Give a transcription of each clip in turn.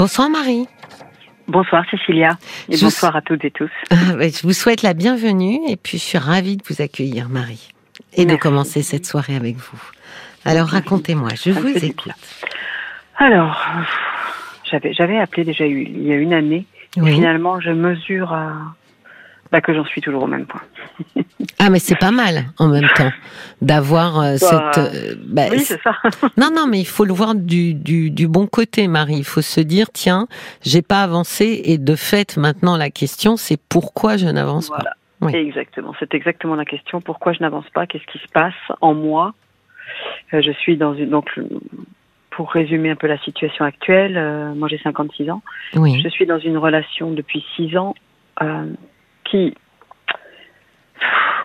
Bonsoir Marie. Bonsoir Cécilia et Je bonsoir à toutes et tous. Ah, Je vous souhaite la bienvenue et puis je suis ravie de vous accueillir Marie et de commencer cette soirée avec vous. Alors racontez-moi, je vous écoute. Alors, euh, j'avais appelé déjà il y a une année. Et. Finalement, je mesure à- bah, que j'en suis toujours au même point. Ah mais c'est pas mal en même temps d'avoir euh, Bah, cette... euh, bah, Oui, c'est- ça. non non mais il faut le voir du, du, du bon côté Marie. Il faut se dire tiens j'ai pas avancé et de fait maintenant la question c'est pourquoi je n'avance pas. Oui. Exactement. C'est exactement la question. Pourquoi je n'avance pas? Qu'est-ce qui se passe en moi? Euh, Je suis dans une donc pour résumer un peu la situation actuelle, moi j'ai 56 ans. Oui. Je suis dans une relation depuis six ans euh, qui,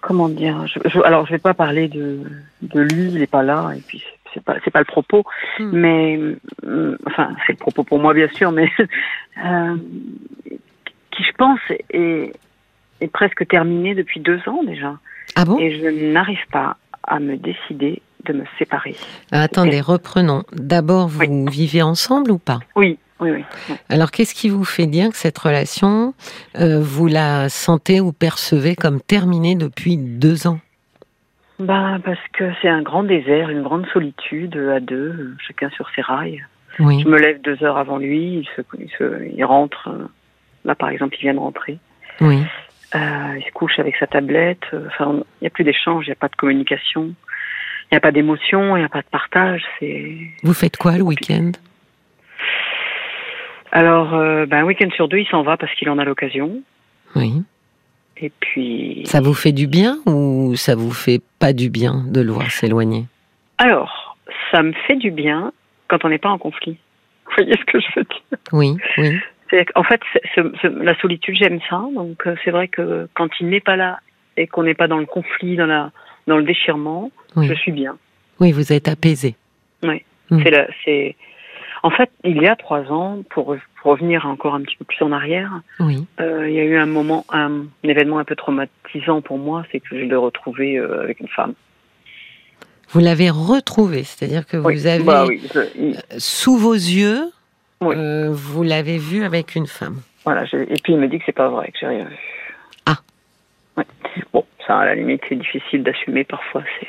comment dire, je, je- alors je vais pas parler de, de lui, il est pas là, et puis c'est- pas c'est pas le propos, Hmm. mais euh, enfin c'est le propos pour moi bien sûr, mais euh, qui je pense est, est presque terminé depuis deux ans déjà, Ah bon? Et je n'arrive pas à me décider de me séparer. Attendez reprenons. D'abord vous Oui. vivez ensemble ou pas? Oui, oui, oui. Alors, qu'est-ce qui vous fait dire que cette relation, euh, vous la sentez ou percevez comme terminée depuis deux ans? Bah, parce que c'est un grand désert, une grande solitude à deux, euh, chacun sur ses rails. Oui. Je me lève deux heures avant lui, il, se, il, se- il rentre. euh, Là, par exemple, il vient de rentrer. Oui. Euh, il se couche avec sa tablette. euh, Enfin, il n'y a plus d'échange, il n'y a pas de communication, il n'y a pas d'émotion, il n'y a pas de partage. C'est Vous faites quoi le week-end? Alors, euh, ben, un week-end sur deux, il s'en va parce qu'il en a l'occasion. Oui. Et puis, Ça vous fait du bien ou ça vous fait pas du bien de le voir s'éloigner? Alors, ça me fait du bien quand on n'est pas en conflit. Vous voyez ce que je veux dire? Oui, oui. En fait, c'est- ce- ce- la solitude, j'aime ça. Donc, euh, c'est vrai que quand il n'est pas là et qu'on n'est pas dans le conflit, dans la, dans le déchirement, Oui. je suis bien. Oui, vous êtes apaisé. Mm. C'est la- c'est. En fait, il y a trois ans, pour, pour revenir encore un petit peu plus en arrière, Oui. euh, il y a eu un moment, un, un événement un peu traumatisant pour moi, c'est que je l'ai retrouvé euh, avec une femme. Vous l'avez retrouvé, c'est-à-dire que Oui. vous avez Bah oui, je- il- sous vos yeux, Oui. euh, vous l'avez vu avec une femme. voilà. je- et puis il me dit que c'est pas vrai, que j'ai rien vu. Ah. Ouais. Bon, ça à la limite c'est difficile d'assumer parfois. C'est.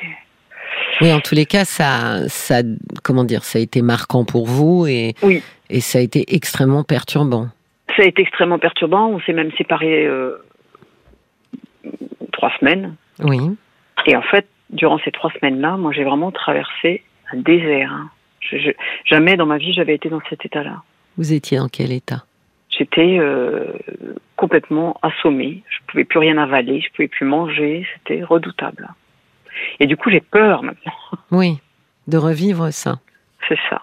Oui, en tous les cas, ça, ça, comment dire, ça a été marquant pour vous et, Oui. et ça a été extrêmement perturbant. Ça a été extrêmement perturbant. On s'est même séparés euh, trois semaines. Oui. Et en fait, durant ces trois semaines-là, moi, j'ai vraiment traversé un désert. hein. Je- je- jamais dans ma vie, j'avais été dans cet état-là. Vous étiez dans quel état? J'étais euh, complètement assommée. Je pouvais plus rien avaler. Je pouvais plus manger. C'était redoutable. Et du coup, j'ai peur maintenant. Oui, de revivre ça. C'est ça.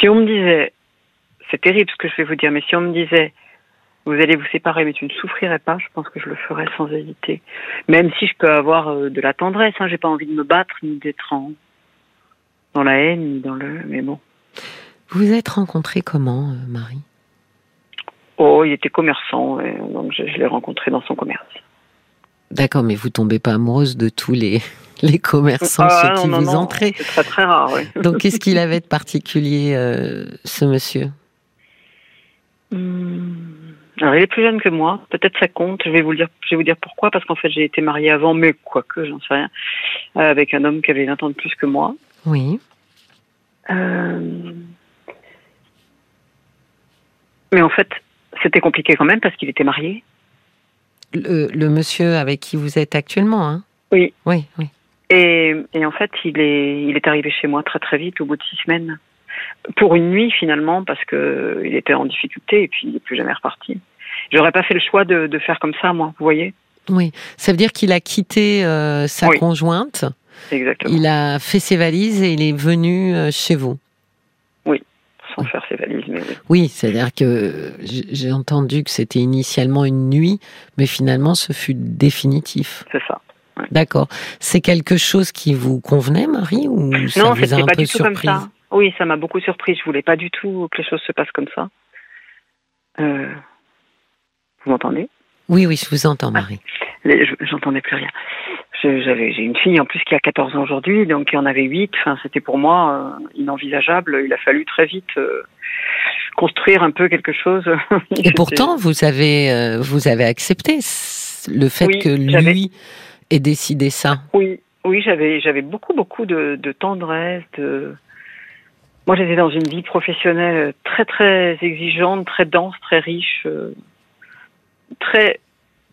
Si on me disait, c'est terrible ce que je vais vous dire, mais si on me disait, vous allez vous séparer, mais tu ne souffrirais pas, je pense que je le ferais sans hésiter. Même si je peux avoir euh, de la tendresse, hein, j'ai pas envie de me battre ni d'être en dans la haine ni dans le. Mais bon. Vous vous êtes rencontrés comment, euh, Marie? Oh, il était commerçant, donc je, je l'ai rencontré dans son commerce. D'accord, mais vous tombez pas amoureuse de tous les, les commerçants, Ah, ceux qui non, non, vous non, entrent. C'est très très rare, oui. Donc, qu'est-ce qu'il avait de particulier, euh, ce monsieur? Hmm. Alors, il est plus jeune que moi. Peut-être ça compte. Je vais vous dire. Je vais vous dire pourquoi. Parce qu'en fait, j'ai été mariée avant, mais quoique, j'en sais rien, euh, avec un homme qui avait 20 ans de plus que moi. Oui. Euh, Mais en fait, c'était compliqué quand même parce qu'il était marié. Le, le monsieur avec qui vous êtes actuellement, hein? Oui. Oui, oui. Et, et en fait, il est, il est arrivé chez moi très très vite, au bout de six semaines, pour une nuit finalement, parce que il était en difficulté et puis il n'est plus jamais reparti. J'aurais pas fait le choix de, de faire comme ça, moi. Vous voyez Oui. Ça veut dire qu'il a quitté euh, sa Oui. conjointe, Exactement. il a fait ses valises et il est venu euh, chez vous. Sans faire ses valises, mais oui. Oui, c'est-à-dire que j'ai entendu que c'était initialement une nuit, mais finalement ce fut définitif. C'est ça. D'accord. C'est quelque chose qui vous convenait, Marie, ou ça non, vous a un pas peu du tout comme surprise ça. Oui, ça m'a beaucoup surpris. Je voulais pas du tout que les choses se passent comme ça. Euh, Vous m'entendez? Oui, oui, je vous entends, Ah. Marie. Je- J'entendais plus rien. j'ai une fille en plus qui a 14 ans aujourd'hui, donc il en avait 8. Enfin, c'était pour moi euh, inenvisageable. Il a fallu très vite euh, construire un peu quelque chose. Et pourtant, vous avez euh, vous avez accepté le fait que lui ait décidé ça. Oui, oui, j'avais j'avais beaucoup beaucoup de, de tendresse. De... Moi, j'étais dans une vie professionnelle très très exigeante, très dense, très riche, très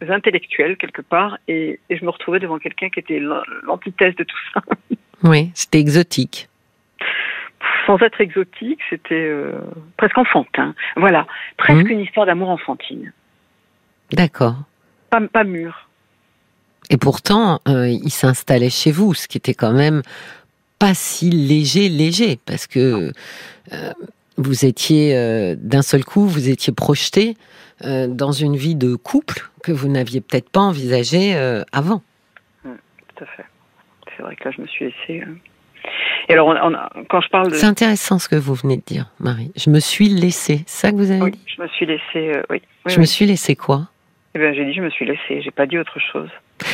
intellectuels quelque part et, je me retrouvais devant quelqu'un qui était l'antithèse de tout ça. Oui, c'était exotique. Sans être exotique, c'était euh, presque enfantin. Voilà, presque mmh. une histoire d'amour enfantine. D'accord. Pas, pas mûr. Et pourtant, euh, il s'installait chez vous, ce qui était quand même pas si léger, léger, parce que euh, vous étiez d'un seul coup, vous étiez projeté euh, dans une vie de couple que vous n'aviez peut-être pas envisagé euh, avant. Mmh, tout à fait. C'est vrai que là, je me suis laissée. Euh, et alors, quand je parle de. C'est intéressant ce que vous venez de dire, Marie. Je me suis laissée. C'est ça que vous avez oui, dit? Je me suis laissée. oui. Je me suis laissée quoi? Eh bien, j'ai dit je me suis laissée. J'ai pas dit autre chose.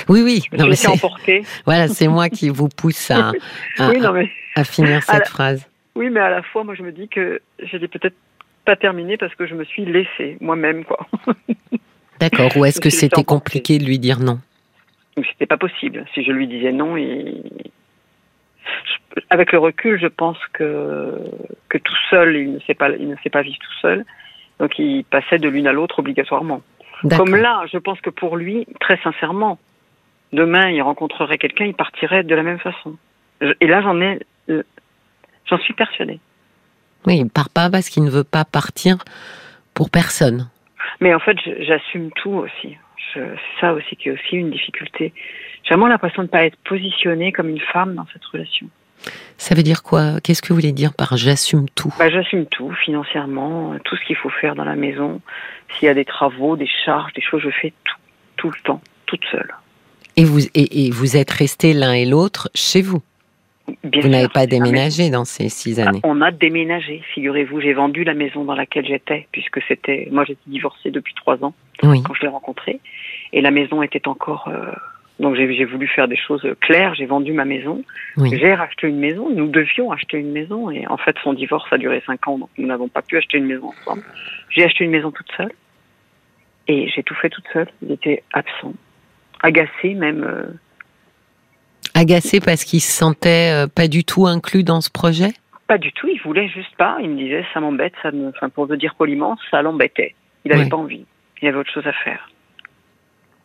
Oui, oui. Je me suis emportée. Voilà, c'est moi qui vous pousse à, à, finir cette phrase. Oui, mais à la fois, moi, je me dis que j'ai peut-être pas terminé parce que je me suis laissée moi-même, quoi. D'accord. Ou est-ce que c'était compliqué de lui dire non? C'était pas possible. Si je lui disais non, avec le recul, je pense que que tout seul, il ne sait pas, il ne sait pas vivre tout seul. Donc, il passait de l'une à l'autre obligatoirement. Comme là, je pense que pour lui, très sincèrement, demain, il rencontrerait quelqu'un, il partirait de la même façon. Et là, j'en ai, euh, j'en suis persuadée. Oui, il part pas parce qu'il ne veut pas partir pour personne. Mais en fait, j'assume tout aussi. C'est ça aussi qui est aussi une difficulté. J'ai vraiment l'impression de ne pas être positionnée comme une femme dans cette relation. Ça veut dire quoi? Qu'est-ce que vous voulez dire par j'assume tout? Bah, J'assume tout, financièrement, tout ce qu'il faut faire dans la maison. S'il y a des travaux, des charges, des choses, je fais tout, tout le temps, toute seule. Et vous, et, et vous êtes restés l'un et l'autre chez vous vous n'avez pas déménagé dans ces six années On a déménagé, figurez-vous. J'ai vendu la maison dans laquelle j'étais, puisque c'était. Moi, j'étais divorcée depuis trois ans quand je l'ai rencontré. Et la maison était encore. Euh, donc, j'ai voulu faire des choses claires. J'ai vendu ma maison. J'ai racheté une maison. Nous devions acheter une maison. Et en fait, son divorce a duré cinq ans. Donc, nous n'avons pas pu acheter une maison ensemble. J'ai acheté une maison toute seule. Et j'ai tout fait toute seule. Il était absent. Agacé, même. Euh, Agacé parce qu'il se sentait euh, pas du tout inclus dans ce projet? Pas du tout, il voulait juste pas. Il me disait ça m'embête, ça me, enfin pour le dire poliment, ça l'embêtait. Il n'avait pas envie. Il avait autre chose à faire.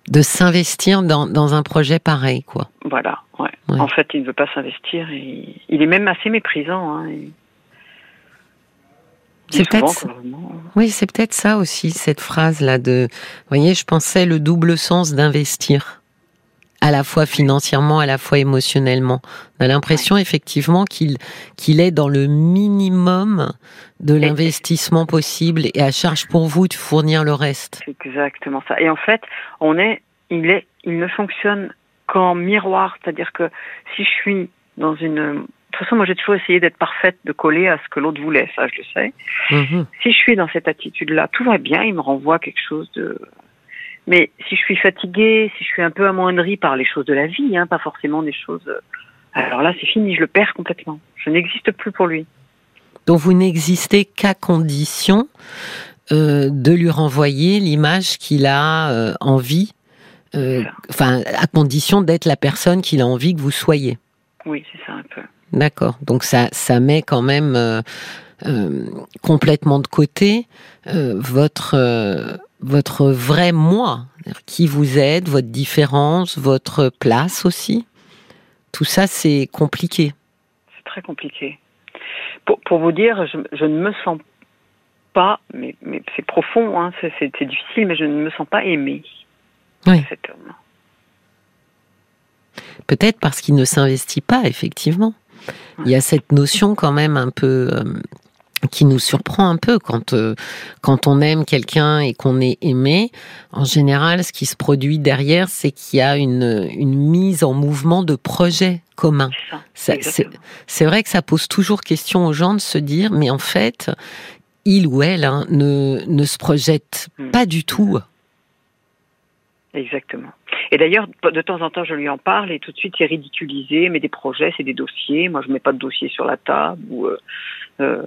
De s'investir dans, dans, un projet pareil, quoi. Voilà, ouais. En fait, il ne veut pas s'investir. Et... Il est même assez méprisant. Hein, C'est peut-être. Oui, c'est peut-être ça aussi, cette phrase-là de. Vous voyez, je pensais le double sens d'investir à la fois financièrement, à la fois émotionnellement. On a l'impression effectivement qu'il qu'il est dans le minimum de l'investissement possible et à charge pour vous de fournir le reste. C'est exactement ça. Et en fait, on est, il est, il ne fonctionne qu'en miroir, c'est-à-dire que si je suis dans une de toute façon, moi, j'ai toujours essayé d'être parfaite, de coller à ce que l'autre voulait, ça, je le sais. Mhm. Si je suis dans cette attitude-là, tout va bien, il me renvoie quelque chose de mais si je suis fatiguée, si je suis un peu amoindrie par les choses de la vie, hein, pas forcément des choses. Euh, alors là, c'est fini, je le perds complètement. Je n'existe plus pour lui. Donc vous n'existez qu'à condition euh, de lui renvoyer l'image qu'il a euh, envie, enfin à condition d'être la personne qu'il a envie que vous soyez. Oui, c'est ça un peu. D'accord. Donc ça, ça met quand même complètement de côté votre votre vrai moi, qui vous êtes, votre différence, votre place aussi. Tout ça, c'est compliqué. C'est très compliqué. Pour, vous dire, je, ne me sens pas, mais, c'est profond, hein, c'est difficile, mais je ne me sens pas aimée. Oui. Cet homme. Peut-être parce qu'il ne s'investit pas, effectivement. Il y a cette notion quand même un peu euh, qui nous surprend un peu quand euh, quand on aime quelqu'un et qu'on est aimé. En général, ce qui se produit derrière, c'est qu'il y a une une mise en mouvement de projets communs. C'est vrai que ça pose toujours question aux gens de se dire, mais en fait, il ou elle hein, ne ne se projette hmm. pas du tout Exactement. Et d'ailleurs, de temps en temps, je lui en parle et tout de suite, c'est ridiculisé. Mais des projets, c'est des dossiers. Moi, je mets pas de dossier sur la table. Ou, euh, euh,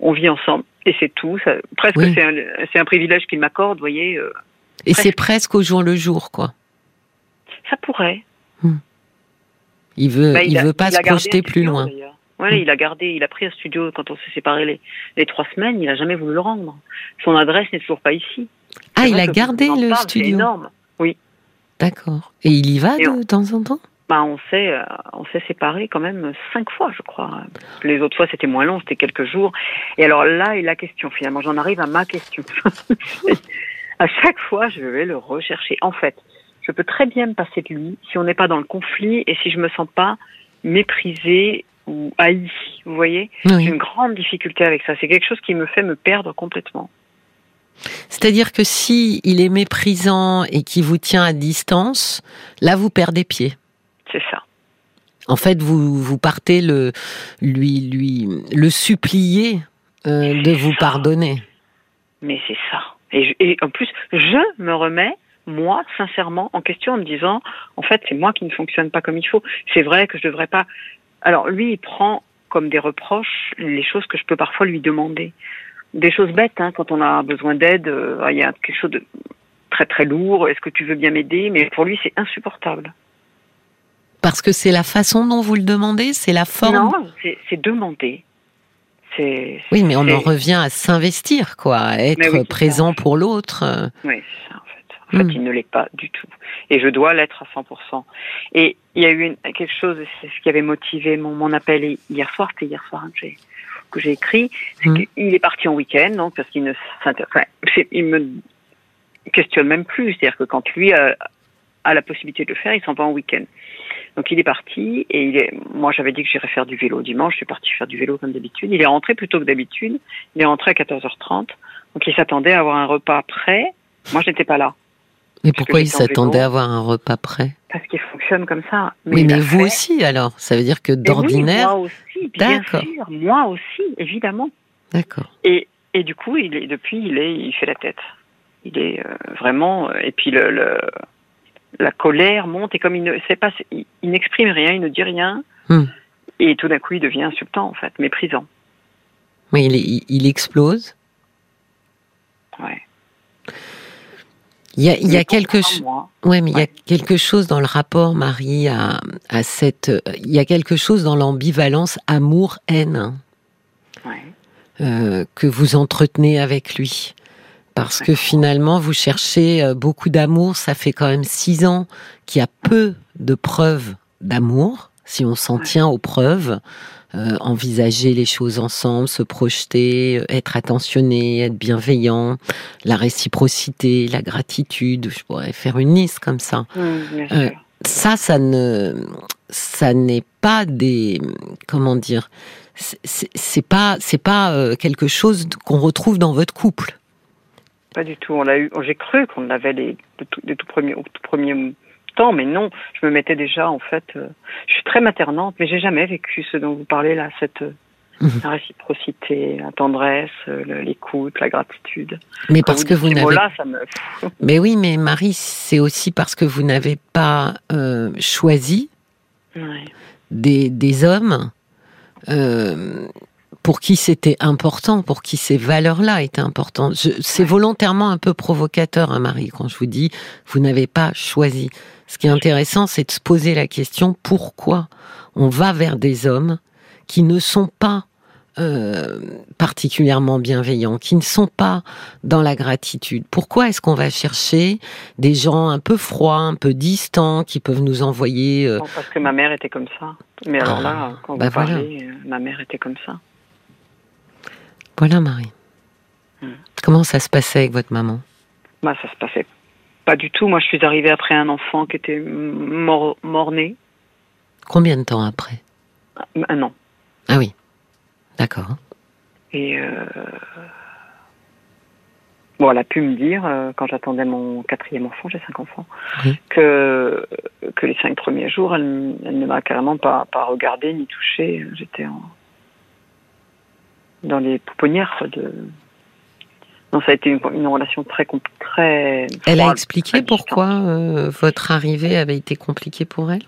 on vit ensemble et c'est tout. Ça, presque, Oui. c'est un, privilège qu'il m'accorde, vous voyez. euh, Et c'est presque au jour le jour, quoi. ça pourrait. Il veut, Bah, il, a- veut pas il se projeter plus studio, loin. Ouais, il a gardé, il a pris un studio quand on s'est séparés les, les trois semaines. Il a jamais voulu le rendre. Son adresse n'est toujours pas ici. Ah, il a gardé le parle, C'est studio. énorme. D'accord. Et il y va de on- temps en temps? Bah, on s'est, euh, on s'est séparés quand même cinq fois, je crois. Les autres fois, c'était moins long, c'était quelques jours. Et alors là est la question, finalement. J'en arrive à ma question. à chaque fois, je vais le rechercher. En fait, je peux très bien me passer de lui si on n'est pas dans le conflit et si je me sens pas méprisée ou haïe. Vous voyez? J'ai une grande difficulté avec ça. C'est quelque chose qui me fait me perdre complètement. C'est-à-dire que si il est méprisant et qu'il vous tient à distance, là vous perdez pied. C'est ça. En fait, vous vous partez le lui lui le supplier euh, de vous ça. pardonner. Mais c'est ça. Et, je- et en plus, je me remets, moi, sincèrement, en question en me disant, en fait, c'est moi qui ne fonctionne pas comme il faut. C'est vrai que je devrais pas. Alors, lui, il prend comme des reproches les choses que je peux parfois lui demander. Des choses bêtes, hein, quand on a besoin d'aide, euh, il y a quelque chose de très très lourd. Est-ce que tu veux bien m'aider? Mais pour lui, c'est insupportable. Parce que c'est la façon dont vous le demandez, c'est la forme? Non, c'est demander. C'est. Oui, mais on en revient à s'investir, quoi, à être oui, ça. présent pour l'autre. Oui, c'est ça en fait. En fait, Hmm. il ne l'est pas du tout. Et je dois l'être à 100%. Et il y a eu une- quelque chose, c'est ce qui avait motivé mon, mon appel hi- hier soir, c'était hier soir hein, j'ai que j'ai écrit, c'est Hmm. qu'il est parti en week-end, donc parce qu'il ne s'inter- enfin, il me questionne même plus. C'est-à-dire que quand lui a, a la possibilité de le faire, il s'en va en week-end. Donc il est parti et il est, moi j'avais dit que j'irais faire du vélo dimanche, je suis parti faire du vélo comme d'habitude. Il est rentré plus tôt que d'habitude, il est rentré à 14h30, donc il s'attendait à avoir un repas prêt. Moi je n'étais pas là. Mais pourquoi il s'attendait à avoir un repas prêt? Parce qu'il fonctionne comme ça. Oui, il mais vous fait. aussi alors. Ça veut dire que oui, d'ordinaire. moi aussi, bien sûr. Moi aussi, évidemment. D'accord. Et, et du coup, il est, depuis, il, est, il fait la tête. Il est euh, vraiment. euh, Et puis le, le- la colère monte et comme il ne sait pas, il, il n'exprime rien, il ne dit rien. Hmm. Et tout d'un coup, il devient insultant, en fait, méprisant. Oui, il, il- il explose. Ouais. Il y a, il y a quelque chose. Ouais, mais il y a quelque chose dans le rapport, Marie, à, à cette. Il y a quelque chose dans l'ambivalence amour-haine ouais. euh, que vous entretenez avec lui. Parce que finalement, vous cherchez euh, beaucoup d'amour. Ça fait quand même six ans qu'il y a peu de preuves d'amour, si on s'en tient aux preuves. Euh, envisager les choses ensemble, se projeter, euh, être attentionné, être bienveillant, la réciprocité, la gratitude. Je pourrais faire une liste comme ça. Euh. Ça, ça ne, ça n'est pas des, comment dire, c'est- pas, c'est pas quelque chose qu'on retrouve dans votre couple. Pas du tout. On l'a eu. J'ai cru qu'on l'avait les, les tout, les tout premiers, au tout premier temps, mais non. Je me mettais déjà, en fait. euh, je suis très maternante, mais j'ai jamais vécu ce dont vous parlez là, cette euh, Mhm. la réciprocité, la tendresse, euh, l'écoute, la gratitude. Mais Quand parce que vous n'avez, me. mais oui, mais Marie, c'est aussi parce que vous n'avez pas euh, choisi Ouais. des, des hommes euh, pour qui c'était important, pour qui ces valeurs-là étaient importantes. C'est volontairement un peu provocateur, hein, Marie, quand je vous dis vous n'avez pas choisi. Ce qui est intéressant, c'est de se poser la question pourquoi on va vers des hommes qui ne sont pas euh, particulièrement bienveillants, qui ne sont pas dans la gratitude? Pourquoi est-ce qu'on va chercher des gens un peu froids, un peu distants, qui peuvent nous envoyer euh, parce que ma mère était comme ça. Mais alors Ah, là, quand bah vous voilà. parlez, euh, ma mère était comme ça. Voilà, Marie. Hmm. Comment ça se passait avec votre maman? Bah, ça se passait pas du tout. Moi, je suis arrivée après un enfant qui était mort, mort-né. Combien de temps après Un an. Ah oui, d'accord. Et euh... bon, elle a pu me dire, euh, quand j'attendais mon quatrième enfant, j'ai cinq enfants, Oui. que, que les cinq premiers jours, elle, elle ne m'a carrément pas, pas regardé ni touché. J'étais en... dans les pouponnières de. Non, ça a été une, une relation très, très. Elle a expliqué pourquoi euh, votre arrivée avait été compliquée pour elle?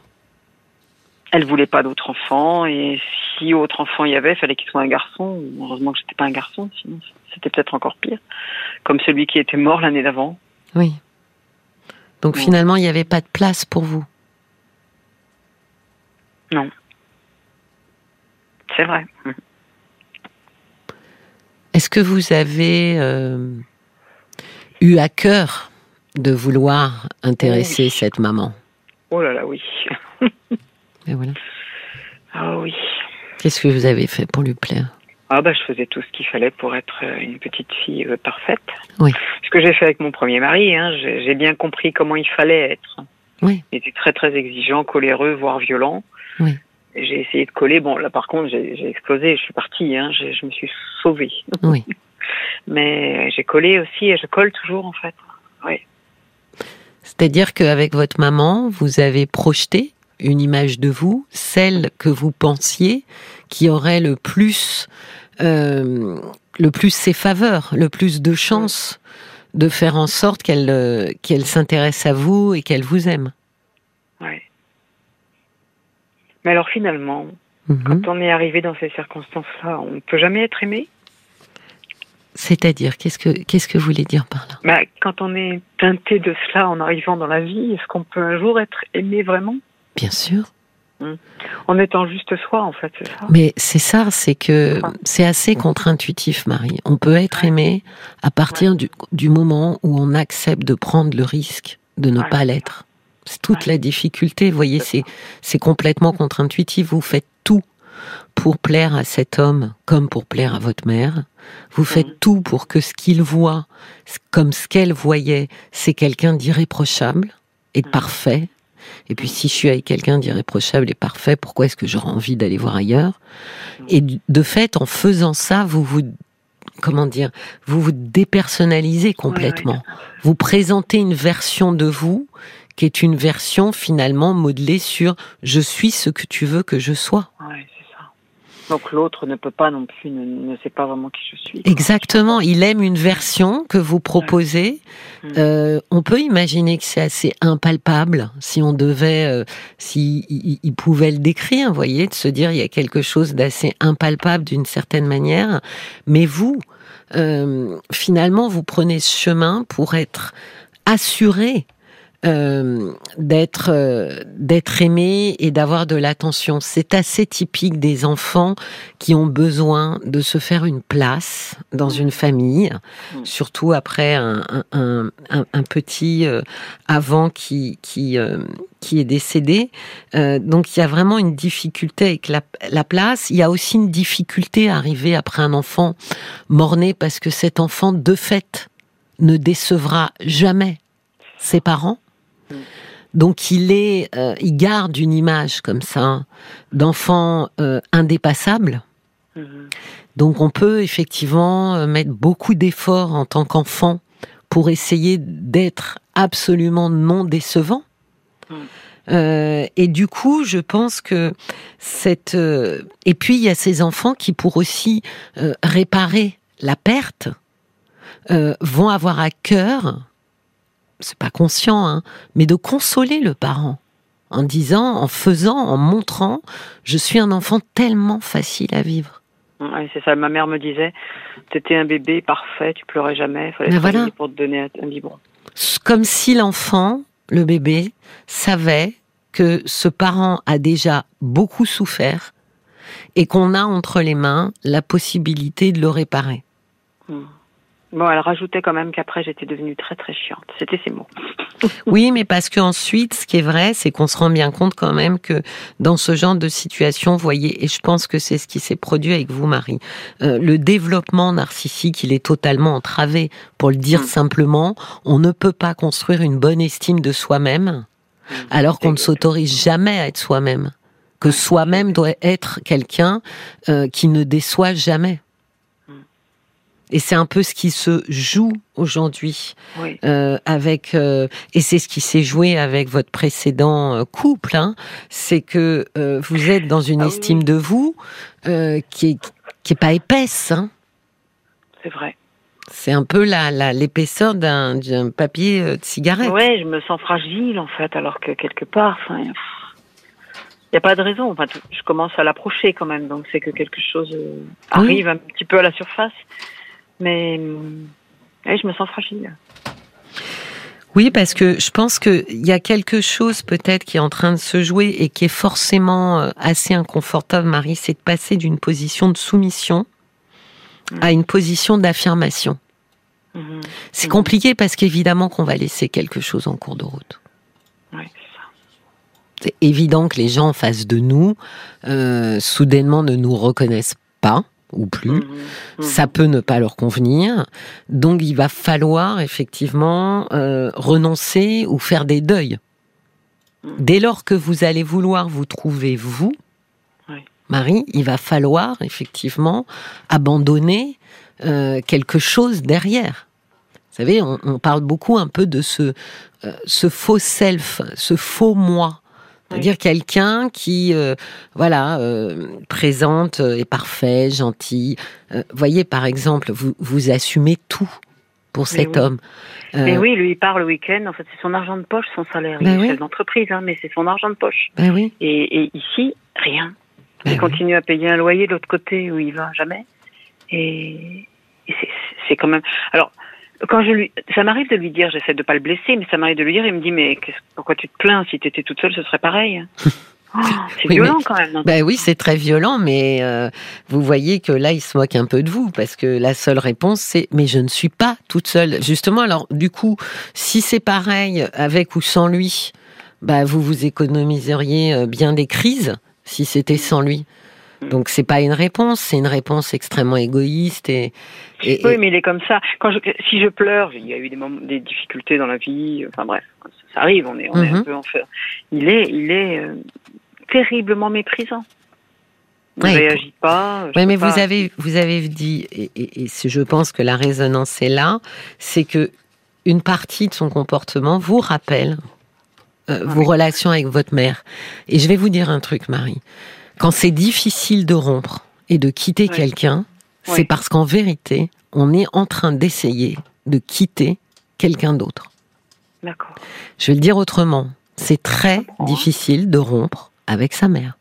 Elle voulait pas d'autres enfants et si autre enfant il y avait, il fallait qu'il soit un garçon. Heureusement que j'étais pas un garçon, sinon c'était peut-être encore pire. Comme celui qui était mort l'année d'avant. Oui. Donc Non. finalement, il n'y avait pas de place pour vous? C'est vrai. Est-ce que vous avez euh, eu à cœur de vouloir intéresser Oui. cette maman? Oh là là, oui. Et voilà. Ah oui. Qu'est-ce que vous avez fait pour lui plaire? Ah bah je faisais tout ce qu'il fallait pour être euh, une petite fille euh, parfaite. Oui. Ce que j'ai fait avec mon premier mari, hein, j'ai bien compris comment il fallait être. Oui. Il était très très exigeant, coléreux, voire violent. Oui. J'ai essayé de coller. Bon là par contre j'ai explosé, je suis partie, hein, je me suis sauvée. Oui. Mais j'ai collé aussi et je colle toujours en fait. Oui. C'est-à-dire qu'avec votre maman, vous avez projeté une image de vous, celle que vous pensiez qui aurait le plus, euh, le plus ses faveurs, le plus de chances de faire en sorte qu'elle euh, qu'elle s'intéresse à vous et qu'elle vous aime. Ouais. Mais alors finalement, Mhm. quand on est arrivé dans ces circonstances-là, on ne peut jamais être aimé. C'est-à-dire, qu'est-ce que qu'est-ce que vous voulez dire par là? Bah, quand on est teinté de cela en arrivant dans la vie, est-ce qu'on peut un jour être aimé vraiment? Bien sûr. En étant juste soi, en fait, c'est ça Mais c'est ça, c'est que c'est assez contre-intuitif, Marie. On peut être Ouais. aimé à partir du, du moment où on accepte de prendre le risque de ne Ouais. pas l'être. C'est toute Ouais. la difficulté. Vous voyez, c'est c'est complètement contre-intuitif. Vous faites tout pour plaire à cet homme comme pour plaire à votre mère. Vous faites Mhm. tout pour que ce qu'il voit, comme ce qu'elle voyait, c'est quelqu'un d'irréprochable et de Mhm. parfait. Et puis si je suis avec quelqu'un d'irréprochable et parfait, pourquoi est-ce que j'aurais envie d'aller voir ailleurs? Et du- de fait, en faisant ça, vous vous comment dire, vous vous dépersonnalisez complètement. Ouais, Vous présentez une version de vous qui est une version finalement modelée sur je suis ce que tu veux que je sois. ouais. Ouais, c'est ça. Donc l'autre ne peut pas non plus, ne, ne sait pas vraiment qui je suis. Exactement, il aime une version que vous proposez. Euh, on peut imaginer que c'est assez impalpable si on devait, euh, si il, il pouvait le décrire, vous voyez, de se dire il y a quelque chose d'assez impalpable d'une certaine manière. Mais vous, euh, finalement, vous prenez ce chemin pour être assuré euh, d'être euh, d'être aimé et d'avoir de l'attention. C'est assez typique des enfants qui ont besoin de se faire une place dans une famille, Mm. surtout après un, un, un, un- un petit euh, avant qui qui qui est décédé. Donc il y a vraiment une difficulté avec la, la place. Il y a aussi une difficulté à arriver après un enfant mort-né parce que cet enfant de fait ne décevra jamais ses parents. Donc il est, euh, il garde une image comme ça d'enfant euh, indépassable. Mhm. Donc on peut effectivement euh, mettre beaucoup d'efforts en tant qu'enfant pour essayer d'être absolument non décevant. Mm. Euh, et du coup, je pense que cette et puis il y a ces enfants qui, pour aussi réparer la perte, vont avoir à cœur, c'est pas conscient, hein, mais de consoler le parent en disant, en faisant, en montrant, je suis un enfant tellement facile à vivre. C'est ça. Ma mère me disait, t'étais un bébé parfait, tu pleurais jamais, fallait Ben voilà. pour te donner un biberon. comme si l'enfant, le bébé, savait que ce parent a déjà beaucoup souffert et qu'on a entre les mains la possibilité de le réparer. Mhm. Bon, elle rajoutait quand même qu'après j'étais devenue très très chiante. C'était ses mots. Oui, mais parce qu'ensuite, ce qui est vrai, c'est qu'on se rend bien compte quand même que dans ce genre de situation, vous voyez, et je pense que c'est ce qui s'est produit avec vous, Marie, euh, le développement narcissique, il est totalement entravé. Pour le dire Mm. simplement, on ne peut pas construire une bonne estime de soi-même alors qu'on ne s'autorise jamais à être soi-même. Que soi-même doit être quelqu'un euh, qui ne déçoit jamais. Et c'est un peu ce qui se joue aujourd'hui Oui. euh, avec euh, et c'est ce qui s'est joué avec votre précédent euh, couple. Hein, c'est que euh, vous êtes dans une Ah oui. estime de vous qui est qui est pas épaisse. Hein, C'est vrai. C'est un peu la, l'épaisseur d'un, papier de cigarette. Ouais, je me sens fragile en fait, alors que quelque part, il n'y a pas de raison. Enfin, je commence à l'approcher quand même, donc c'est que quelque chose arrive un petit peu à la surface. Mais je me sens fragile. Oui, parce que je pense qu'il y a quelque chose peut-être qui est en train de se jouer et qui est forcément euh, assez inconfortable, Marie, c'est de passer d'une position de soumission à une position d'affirmation. Mhm. C'est compliqué parce qu'évidemment qu'on va laisser quelque chose en cours de route. c'est évident que les gens en face de nous, euh, soudainement, ne nous reconnaissent pas ou plus. Mhm. Mhm. Ça peut ne pas leur convenir. Donc il va falloir effectivement euh, renoncer ou faire des deuils. Dès lors que vous allez vouloir vous trouver vous, Marie, il va falloir effectivement abandonner euh, quelque chose derrière. Vous savez, on, parle beaucoup un peu de ce, euh, ce faux self, ce faux moi. C'est-à-dire quelqu'un qui, euh, voilà, présente, est parfait, gentil. voyez, par exemple, vous, vous assumez tout pour cet homme. Mais oui, lui, il part le week-end. En fait, c'est son argent de poche, son salaire. il est chef d'entreprise, hein, mais c'est son argent de poche. Ben oui. et, et, ici, rien. Il ben continue à payer un loyer de l'autre côté où il va jamais. Et, c'est quand même. Alors, quand je lui, ça m'arrive de lui dire, j'essaie de pas le blesser, mais ça m'arrive de lui dire, il me dit, mais pourquoi tu te plains? Si tu étais toute seule, ce serait pareil. Oh, c'est violent quand même. Ben oui, c'est très violent, mais euh, vous voyez que là, il se moque un peu de vous parce que la seule réponse, c'est mais je ne suis pas toute seule. Justement, alors du coup, si c'est pareil avec ou sans lui, bah vous vous économiseriez euh, bien des crises si c'était sans lui. Mm. Donc c'est pas une réponse, c'est une réponse extrêmement égoïste et, oui, mais il est comme ça. Quand je, si je pleure, il y a eu des moments, des difficultés dans la vie. Enfin bref, ça arrive. On est, on est un mhm. peu en fait. Il est, il est euh, terriblement méprisant. Il ne réagit pas. Oui, mais vous avez, vous avez dit, et, et, et, je pense que la résonance est là, c'est que une partie de son comportement vous rappelle euh, vos relations avec votre mère. Et je vais vous dire un truc, Marie. Quand c'est difficile de rompre et de quitter quelqu'un, c'est parce qu'en vérité, on est en train d'essayer de quitter quelqu'un d'autre. D'accord. Je vais le dire autrement. C'est très difficile de rompre avec sa mère.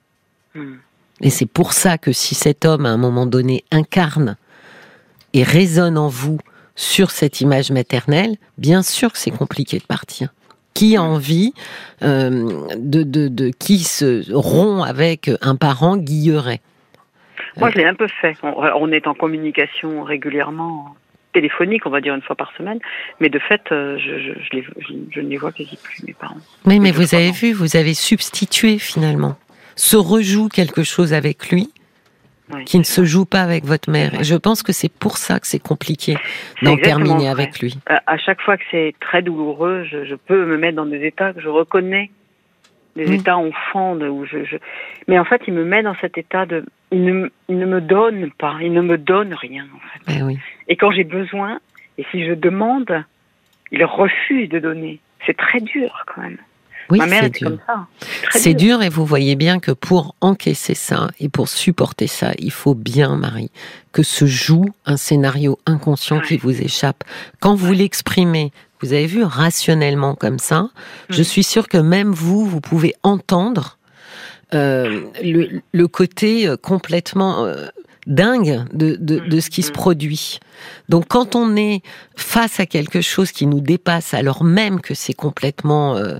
Hmm. Et c'est pour ça que si cet homme, à un moment donné, incarne et résonne en vous sur cette image maternelle, bien sûr que c'est compliqué de partir qui a envie euh, de, de, qui se rompt avec un parent guilleret Moi, je l'ai un peu fait. On, est en communication régulièrement téléphonique, on va dire une fois par semaine, mais de fait, euh, je, je, ne les vois quasi plus, mes parents. Oui, mais vous avez vu, vous avez substitué finalement. Se rejoue quelque chose avec lui, qui ne se joue pas avec votre mère. Et je pense que c'est pour ça que c'est compliqué d'en terminer avec lui. À chaque fois que c'est très douloureux, je, peux me mettre dans des états que je reconnais, des états enfants, où je, mais en fait, il me met dans cet état de, il ne, il ne me donne pas, il ne me donne rien en fait. Ben et quand j'ai besoin, et si je demande, il refuse de donner. C'est très dur quand même. Oui, c'est dur. C'est dur. et vous voyez bien que pour encaisser ça et pour supporter ça, il faut bien, Marie, que se joue un scénario inconscient qui vous échappe. Quand vous l'exprimez, vous avez vu rationnellement comme ça, je suis sûre que même vous, vous pouvez entendre euh, le, côté euh, complètement euh, dingue de, de, de, ce qui se produit. Donc quand on est face à quelque chose qui nous dépasse, alors même que c'est complètement euh,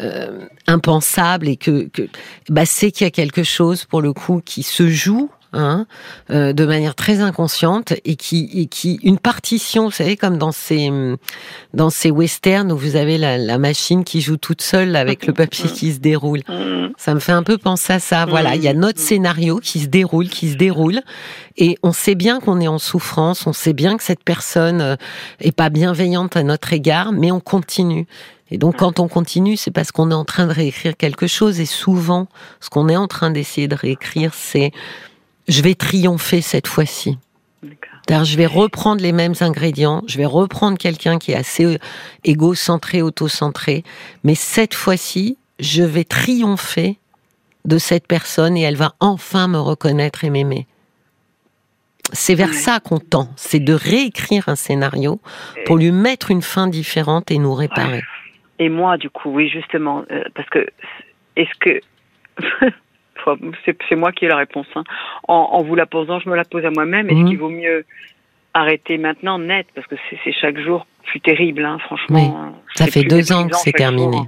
euh, impensable et que, que bah, c'est qu'il y a quelque chose pour le coup qui se joue Hein, euh, de manière très inconsciente et qui, et qui une partition, vous savez, comme dans ces dans ces westerns où vous avez la, la machine qui joue toute seule avec le papier qui se déroule. Ça me fait un peu penser à ça. Voilà, il y a notre scénario qui se déroule, qui se déroule, et on sait bien qu'on est en souffrance, on sait bien que cette personne euh, est pas bienveillante à notre égard, mais on continue. Et donc, quand on continue, c'est parce qu'on est en train de réécrire quelque chose. Et souvent, ce qu'on est en train d'essayer de réécrire, c'est je vais triompher cette fois-ci. Je vais reprendre les mêmes ingrédients, je vais reprendre quelqu'un qui est assez euh, égocentré, autocentré, mais cette fois-ci, je vais triompher de cette personne et elle va enfin me reconnaître et m'aimer. c'est vers ça qu'on tend, c'est de réécrire un scénario pour lui mettre une fin différente et nous réparer. Et moi, du coup, oui, justement, euh, parce que est-ce que c'est moi qui ai la réponse. Hein. En, vous la posant, je me la pose à moi-même. Est-ce mhm. qu'il vaut mieux arrêter maintenant net? Parce que c'est chaque jour plus terrible, hein, franchement. Hein. Ça fait deux ans que c'est terminé.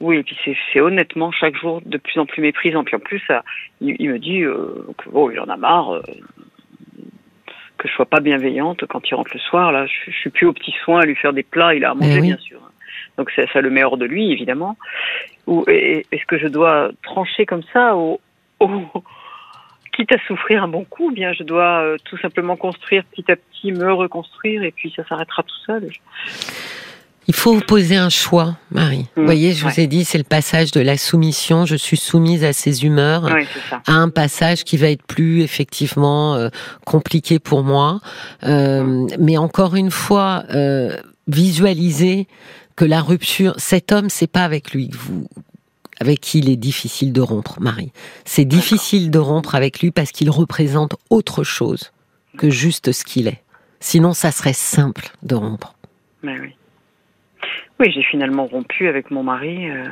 Oui, et puis c'est honnêtement chaque jour de plus en plus méprisant. Puis en plus, ça, il, me dit euh, que oh, il en a marre, euh, que je sois pas bienveillante quand il rentre le soir. Là, je, suis plus au petit soin à lui faire des plats. Il a à manger, eh bien sûr. Donc ça, ça le met hors de lui, évidemment. Ou est-ce que je dois trancher comme ça au, quitte à souffrir un bon coup, bien je dois euh, tout simplement construire petit à petit, me reconstruire et puis ça s'arrêtera tout seul. Il faut poser un choix, Marie. vous mmh, voyez, je vous ai dit, c'est le passage de la soumission, je suis soumise à ses humeurs, à un passage qui va être plus effectivement euh, compliqué pour moi. Euh, mmh. Mais encore une fois, visualiser que la rupture, cet homme, c'est pas avec lui vous, avec qui il est difficile de rompre, Marie. C'est difficile de rompre avec lui parce qu'il représente autre chose que juste ce qu'il est. Sinon, ça serait simple de rompre. Mais oui. Oui, j'ai finalement rompu avec mon mari. Euh.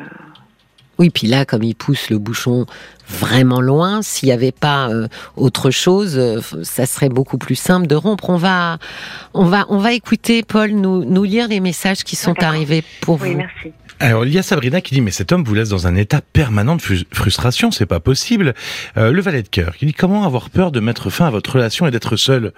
Oui, puis là, comme il pousse le bouchon vraiment loin, s'il n'y avait pas euh, autre chose, euh, ça serait beaucoup plus simple de rompre. On va, on va, on va écouter Paul nous, nous lire les messages qui sont arrivés pour oui, vous. Merci. Alors il y a Sabrina qui dit mais cet homme vous laisse dans un état permanent de frustration, c'est pas possible. Euh, le valet de cœur qui dit comment avoir peur de mettre fin à votre relation et d'être seul?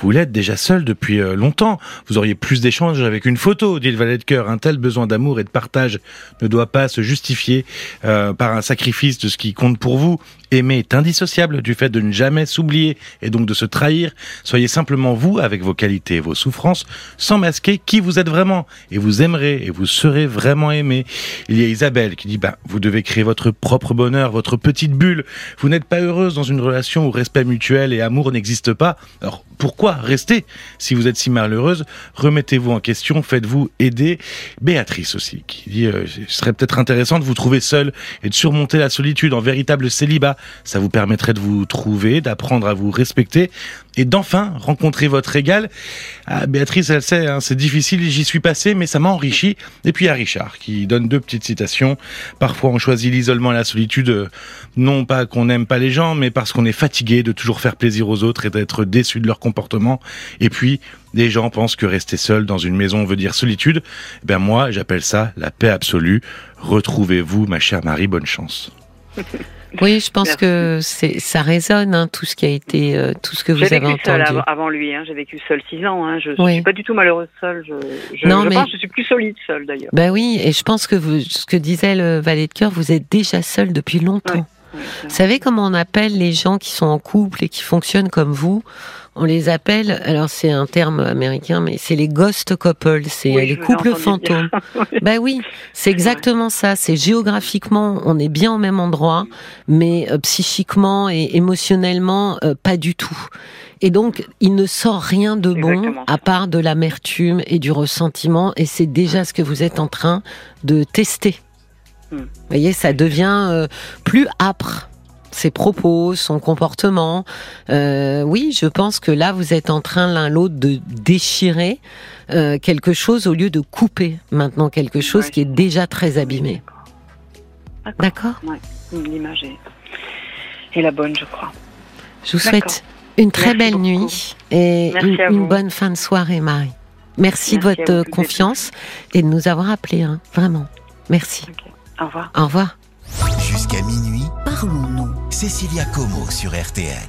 Vous l'êtes déjà seul depuis euh, longtemps. Vous auriez plus d'échanges avec une photo, dit le valet de cœur. Un tel besoin d'amour et de partage ne doit pas se justifier euh, par un sacrifice de ce qui compte pour vous. Aimer est indissociable du fait de ne jamais s'oublier et donc de se trahir. Soyez simplement vous avec vos qualités et vos souffrances, sans masquer qui vous êtes vraiment. Et vous aimerez et vous serez vraiment aimé. Il y a Isabelle qui dit, bah, vous devez créer votre propre bonheur, votre petite bulle. Vous n'êtes pas heureuse dans une relation où respect mutuel et amour n'existent pas. Pourquoi rester si vous êtes si malheureuse Remettez-vous en question, faites-vous aider. Béatrice aussi qui dit, euh, ce serait peut-être intéressant de vous trouver seule et de surmonter la solitude en véritable célibat ça vous permettrait de vous trouver, d'apprendre à vous respecter et d'enfin rencontrer votre égal. Ah, Béatrice, elle sait, hein, c'est difficile, j'y suis passé, mais ça m'a enrichi. Et puis a Richard qui donne deux petites citations. Parfois on choisit l'isolement et la solitude, euh, non pas qu'on n'aime pas les gens, mais parce qu'on est fatigué de toujours faire plaisir aux autres et d'être déçu de leur. Et puis, les gens pensent que rester seul dans une maison veut dire solitude. Eh ben moi, j'appelle ça la paix absolue. Retrouvez-vous, ma chère Marie, bonne chance. Oui, je pense que c'est ça résonne hein, tout ce qui a été, euh, tout ce que vous avez entendu. Seul avant lui, hein, j'ai vécu seul six ans. Hein, je ne suis pas du tout malheureuse seule. Je, je, non, je mais... pense que je suis plus solide seule d'ailleurs. Ben oui, et je pense que vous, ce que disait le valet de cœur, vous êtes déjà seul depuis longtemps. vous savez comment on appelle les gens qui sont en couple et qui fonctionnent comme vous? On les appelle, alors c'est un terme américain, mais c'est les ghost couples, c'est les couples fantômes. bah oui, c'est exactement ça. C'est géographiquement, on est bien au même endroit, mais euh, psychiquement et émotionnellement, euh, pas du tout. Et donc, il ne sort rien de bon à part de l'amertume et du ressentiment, et c'est déjà ce que vous êtes en train de tester. Hmm. Vous voyez, ça devient euh, plus âpre ses propos, son comportement. Euh, oui, je pense que là, vous êtes en train l'un l'autre de déchirer euh, quelque chose au lieu de couper maintenant quelque chose qui est déjà très abîmé. D'accord Oui, l'image est, la bonne, je crois. Je vous souhaite une très belle nuit et une, bonne fin de soirée, Marie. Merci, de votre confiance et de nous avoir appelés, hein, vraiment. Merci. Au revoir. Au revoir. Jusqu'à minuit, parlons-nous. Cécilia Como sur RTL.